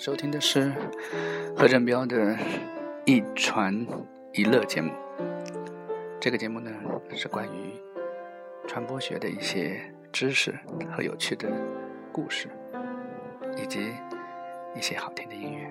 收听的是何振彪的一传一乐节目。这个节目呢，是关于传播学的一些知识和有趣的故事，以及一些好听的音乐。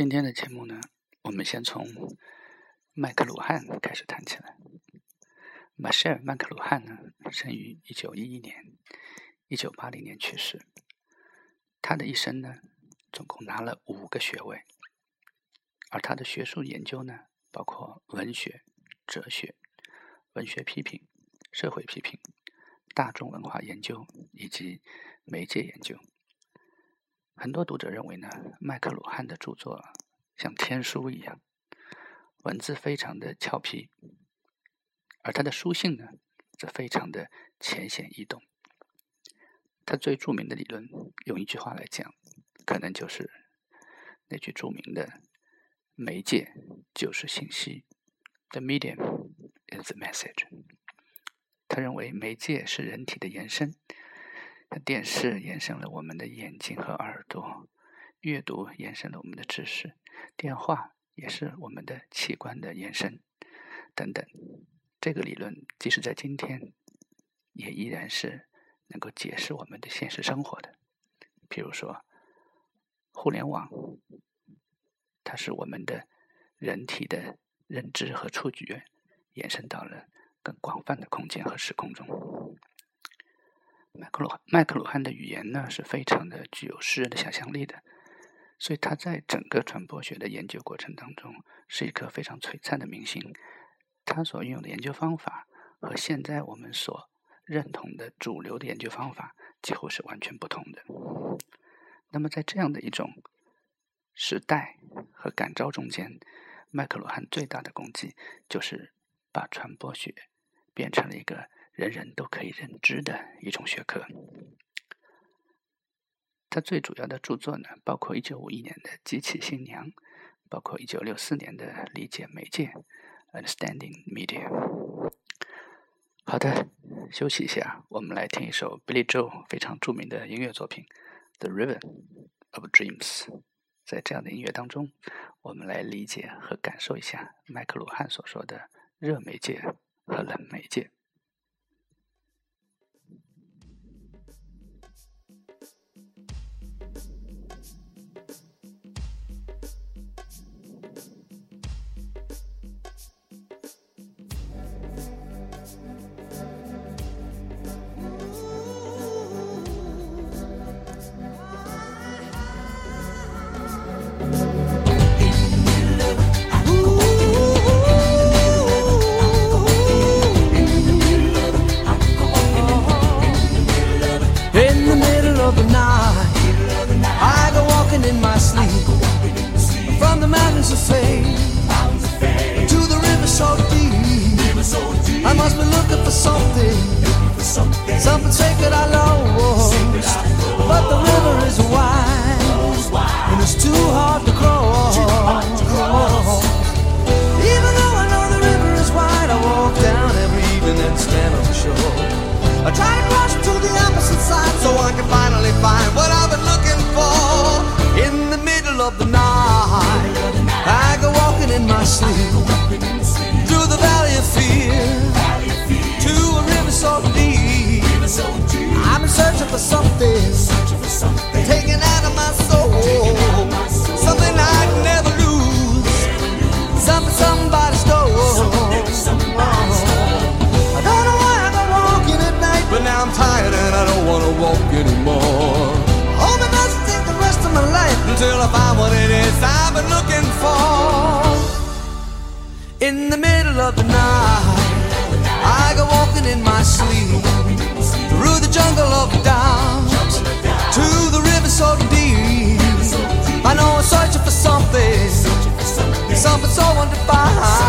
今天的节目呢，我们先从麦克鲁汉开始谈起来。马歇尔·麦克鲁汉呢，生于一九一一年，一九八零年去世。他的一生呢，总共拿了五个学位，而他的学术研究呢，包括文学、哲学、文学批评、社会批评、大众文化研究以及媒介研究。很多读者认为呢，麦克鲁汉的著作像天书一样，文字非常的俏皮，而他的书信呢，则非常的浅显易懂。他最著名的理论，用一句话来讲，可能就是那句著名的“媒介就是信息 ”，“The medium is the message”。他认为媒介是人体的延伸。电视延伸了我们的眼睛和耳朵，阅读延伸了我们的知识，电话也是我们的器官的延伸，等等。这个理论即使在今天，也依然是能够解释我们的现实生活的。比如说，互联网，它是我们的人体的认知和触觉延伸到了更广泛的空间和时空中。麦克鲁麦克鲁汉的语言呢是非常的具有诗人的想象力的，所以他在整个传播学的研究过程当中是一颗非常璀璨的明星。他所运用的研究方法和现在我们所认同的主流的研究方法几乎是完全不同的。那么在这样的一种时代和感召中间，麦克鲁汉最大的功绩就是把传播学变成了一个。人人都可以认知的一种学科。他最主要的著作呢，包括1951年的《机器新娘》，包括1964年的《理解媒介》（Understanding Media）。好的，休息一下，我们来听一首 Billy Joel 非常著名的音乐作品《The River of Dreams》。在这样的音乐当中，我们来理解和感受一下麦克鲁汉所说的热媒介和冷媒介。bounce and to the river so, deep. I must be looking for something, something. sacred I lost. But the river is wide, and it's too hard to cross. Hard to cross. Even though I know the river is wide, I walk down every evening and stand on the shore. I try to cross to the opposite side so I can finally find what I've been. My sleep through the valley of fear to a river so deep. I'm in searching for something taken out of my soul, something I'd never lose, something somebody stole. I don't know why I go walking at night, but now I'm tired and I don't wanna walk anymore. It doesn't take the rest of my life until I find what it is I've been looking for. In the middle of the night, I go walking in my sleep through the jungle of doubt to the river so deep. I know I'm searching for something, something so undefined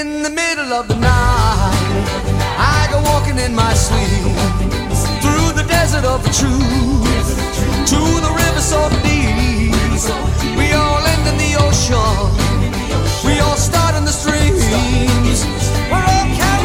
In the middle of the night, I go walking in my sleep through the desert of the truth to the river so deep. We all end in the ocean. We all start in the streams. We're all carried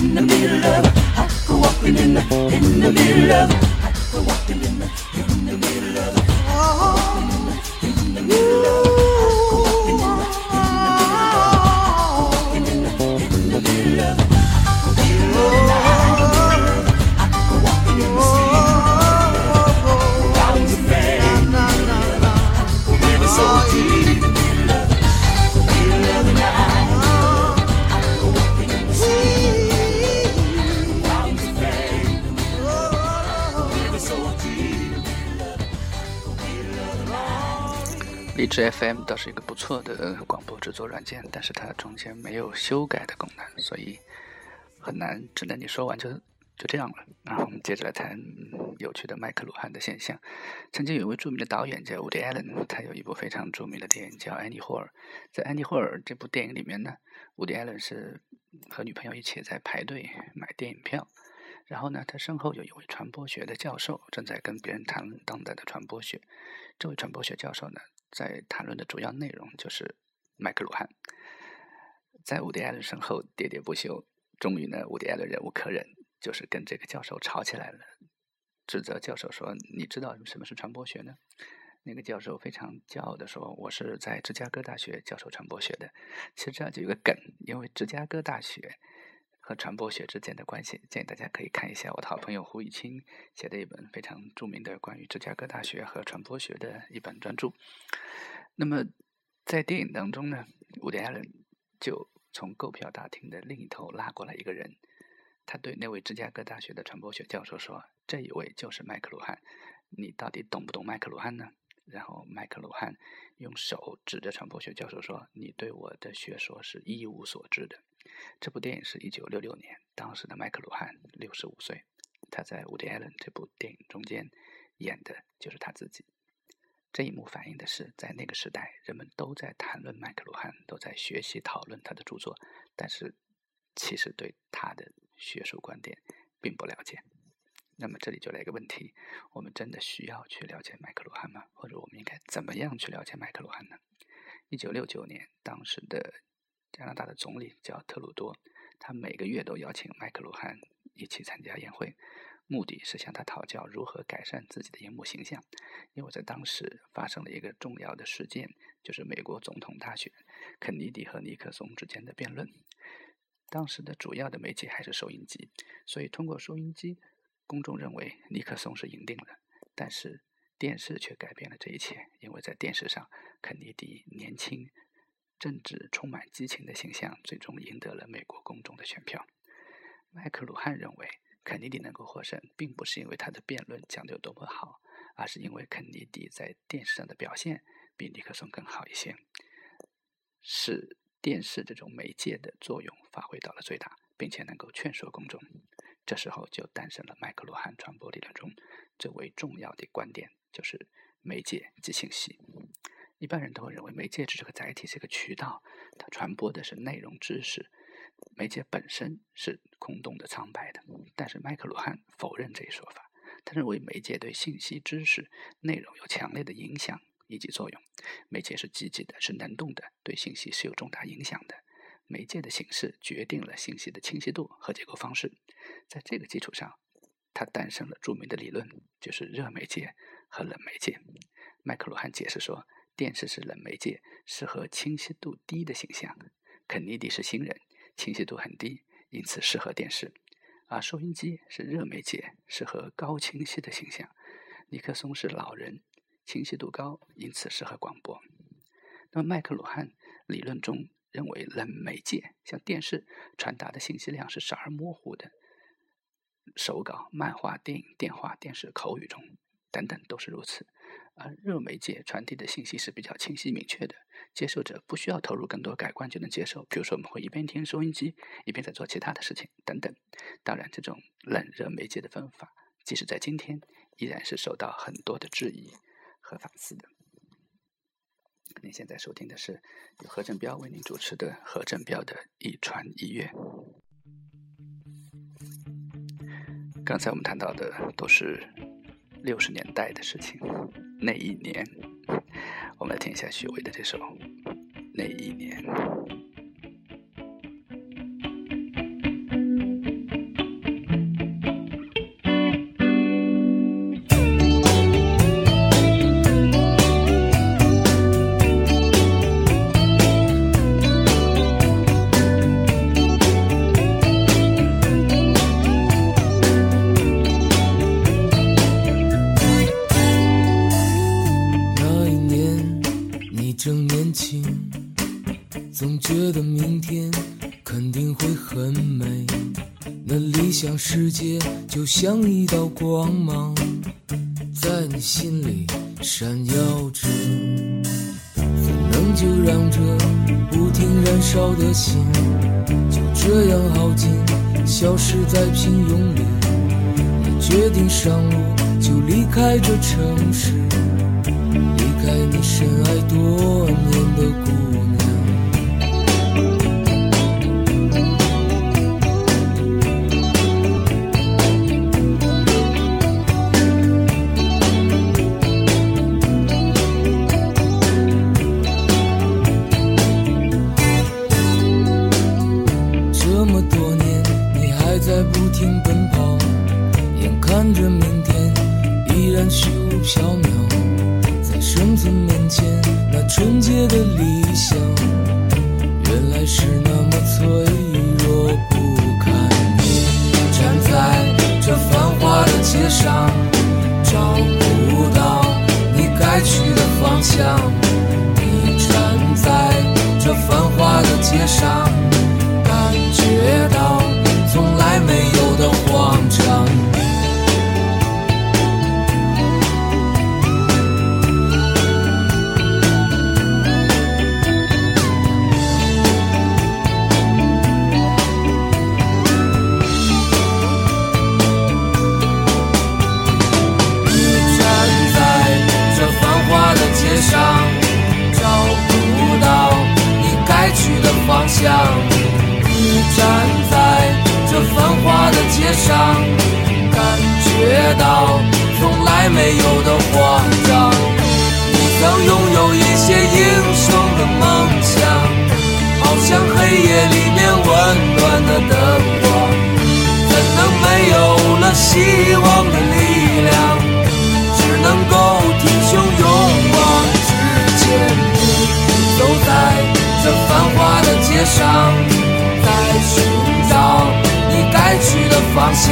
in the, middle of. I go walking in the, in the middle of 荔枝 FM 倒是一个不错的广播制作软件，但是它中间没有修改的功能，所以很难，只能你说完就就这样了。然后我们接着来谈有趣的麦克鲁汉的现象。曾经有一位著名的导演叫 Woody Allen，他有一部非常著名的电影叫《安妮霍尔》。在《安妮霍尔》这部电影里面呢，Woody Allen 是和女朋友一起在排队买电影票。然后呢，他身后有一位传播学的教授正在跟别人谈当代的传播学。这位传播学教授呢，在谈论的主要内容就是麦克鲁汉。在伍迪·艾伦身后喋喋不休，终于呢，伍迪·艾伦忍无可忍，就是跟这个教授吵起来了，指责教授说：“你知道什么是传播学呢？”那个教授非常骄傲地说：“我是在芝加哥大学教授传播学的。”其实这样就有个梗，因为芝加哥大学和传播学之间的关系，建议大家可以看一下我的好朋友胡以清写的一本非常著名的关于芝加哥大学和传播学的一本专著。那么在电影当中呢，伍迪·艾伦就从购票大厅的另一头拉过来一个人，他对那位芝加哥大学的传播学教授说：“这一位就是麦克鲁汉，你到底懂不懂麦克鲁汉呢？”然后麦克鲁汉用手指着传播学教授说：“你对我的学说是一无所知的。”这部电影是一九六六年，当时的麦克鲁汉六十五岁，他在《伍迪·艾伦》这部电影中间演的就是他自己。这一幕反映的是，在那个时代，人们都在谈论麦克鲁汉，都在学习讨论他的著作，但是其实对他的学术观点并不了解。那么这里就来一个问题：我们真的需要去了解麦克鲁汉吗？或者我们应该怎么样去了解麦克鲁汉呢？一九六九年，当时的加拿大的总理叫特鲁多，他每个月都邀请麦克鲁汉一起参加宴会。目的是向他讨教如何改善自己的荧幕形象，因为在当时发生了一个重要的事件，就是美国总统大选，肯尼迪和尼克松之间的辩论。当时的主要的媒介还是收音机，所以通过收音机，公众认为尼克松是赢定了。但是电视却改变了这一切，因为在电视上，肯尼迪年轻、政治充满激情的形象，最终赢得了美国公众的选票。麦克鲁汉认为。肯尼迪能够获胜，并不是因为他的辩论讲得有多么好，而是因为肯尼迪在电视上的表现比尼克松更好一些，使电视这种媒介的作用发挥到了最大，并且能够劝说公众。这时候就诞生了麦克鲁汉传播理论中最为重要的观点，就是媒介即信息。一般人都会认为媒介只是个载体，是个渠道，它传播的是内容知识。媒介本身是空洞的、苍白的，但是麦克鲁汉否认这一说法。他认为媒介对信息、知识、内容有强烈的影响以及作用。媒介是积极的，是能动的，对信息是有重大影响的。媒介的形式决定了信息的清晰度和结构方式。在这个基础上，他诞生了著名的理论，就是热媒介和冷媒介。麦克鲁汉解释说，电视是冷媒介，适合清晰度低的形象。肯尼迪是新人。清晰度很低，因此适合电视；而收音机是热媒介，适合高清晰的形象。尼克松是老人，清晰度高，因此适合广播。那么麦克鲁汉理论中认为，冷媒介像电视传达的信息量是少而模糊的，手稿、漫画、电影、电话、电视、口语中等等都是如此。而热媒介传递的信息是比较清晰明确的，接受者不需要投入更多感官就能接受。比如说，我们会一边听收音机，一边在做其他的事情等等。当然，这种冷热媒介的分法，即使在今天，依然是受到很多的质疑和反思的。您现在收听的是由何振彪为您主持的何振彪的一传一乐。刚才我们谈到的都是六十年代的事情。那一年，我们来听一下许巍的这首《那一年》。总觉得明天肯定会很美。那理想世界就像一道光芒，在你心里闪耀着。怎能就让这不停燃烧的心就这样耗尽，消失在平庸里？你决定上路，就离开这城市，离开你深爱多年的上找不到你该去的方向你站在这繁华的街上。像黑夜里面温暖的灯光，怎能没有了希望的力量？只能够挺胸勇往直前。走在这繁华的街上，在寻找你该去的方向。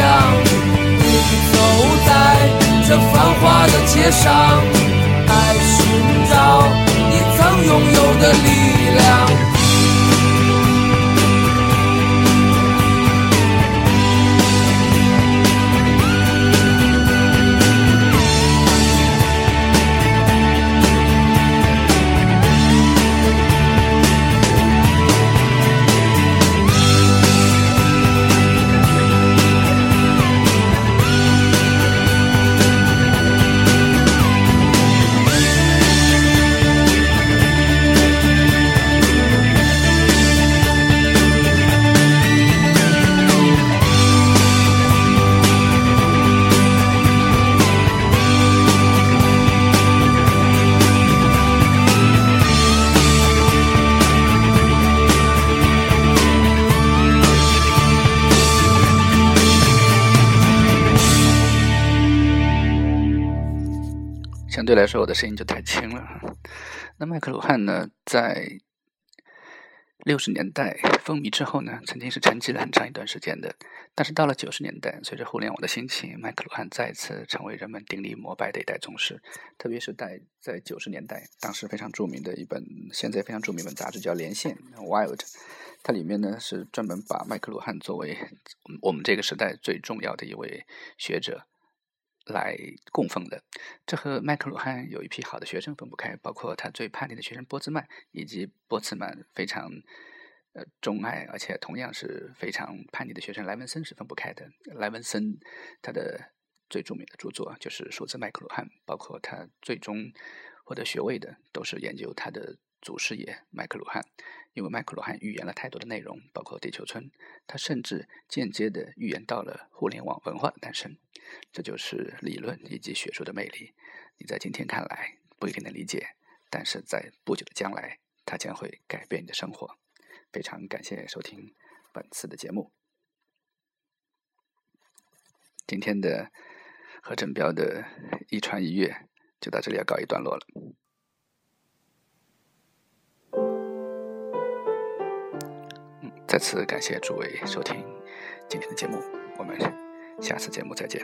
走在这繁华的街上，在寻找你曾拥有的力量。对来说，我的声音就太轻了。那麦克鲁汉呢，在六十年代风靡之后呢，曾经是沉寂了很长一段时间的。但是到了九十年代，随着互联网的兴起，麦克鲁汉再次成为人们顶礼膜拜的一代宗师。特别是在在九十年代，当时非常著名的一本，现在非常著名一本杂志叫《连线》（Wild），它里面呢是专门把麦克鲁汉作为我们这个时代最重要的一位学者。来供奉的，这和麦克鲁汉有一批好的学生分不开，包括他最叛逆的学生波兹曼，以及波茨曼非常呃钟爱而且同样是非常叛逆的学生莱文森是分不开的。莱文森他的最著名的著作就是《数字麦克鲁汉》，包括他最终获得学位的都是研究他的祖师爷麦克鲁汉。因为麦克鲁汉预言了太多的内容，包括地球村，他甚至间接的预言到了互联网文化的诞生。这就是理论以及学术的魅力。你在今天看来不一定能理解，但是在不久的将来，它将会改变你的生活。非常感谢收听本次的节目。今天的何振彪的一传一乐就到这里要告一段落了。再次感谢诸位收听今天的节目，我们下次节目再见。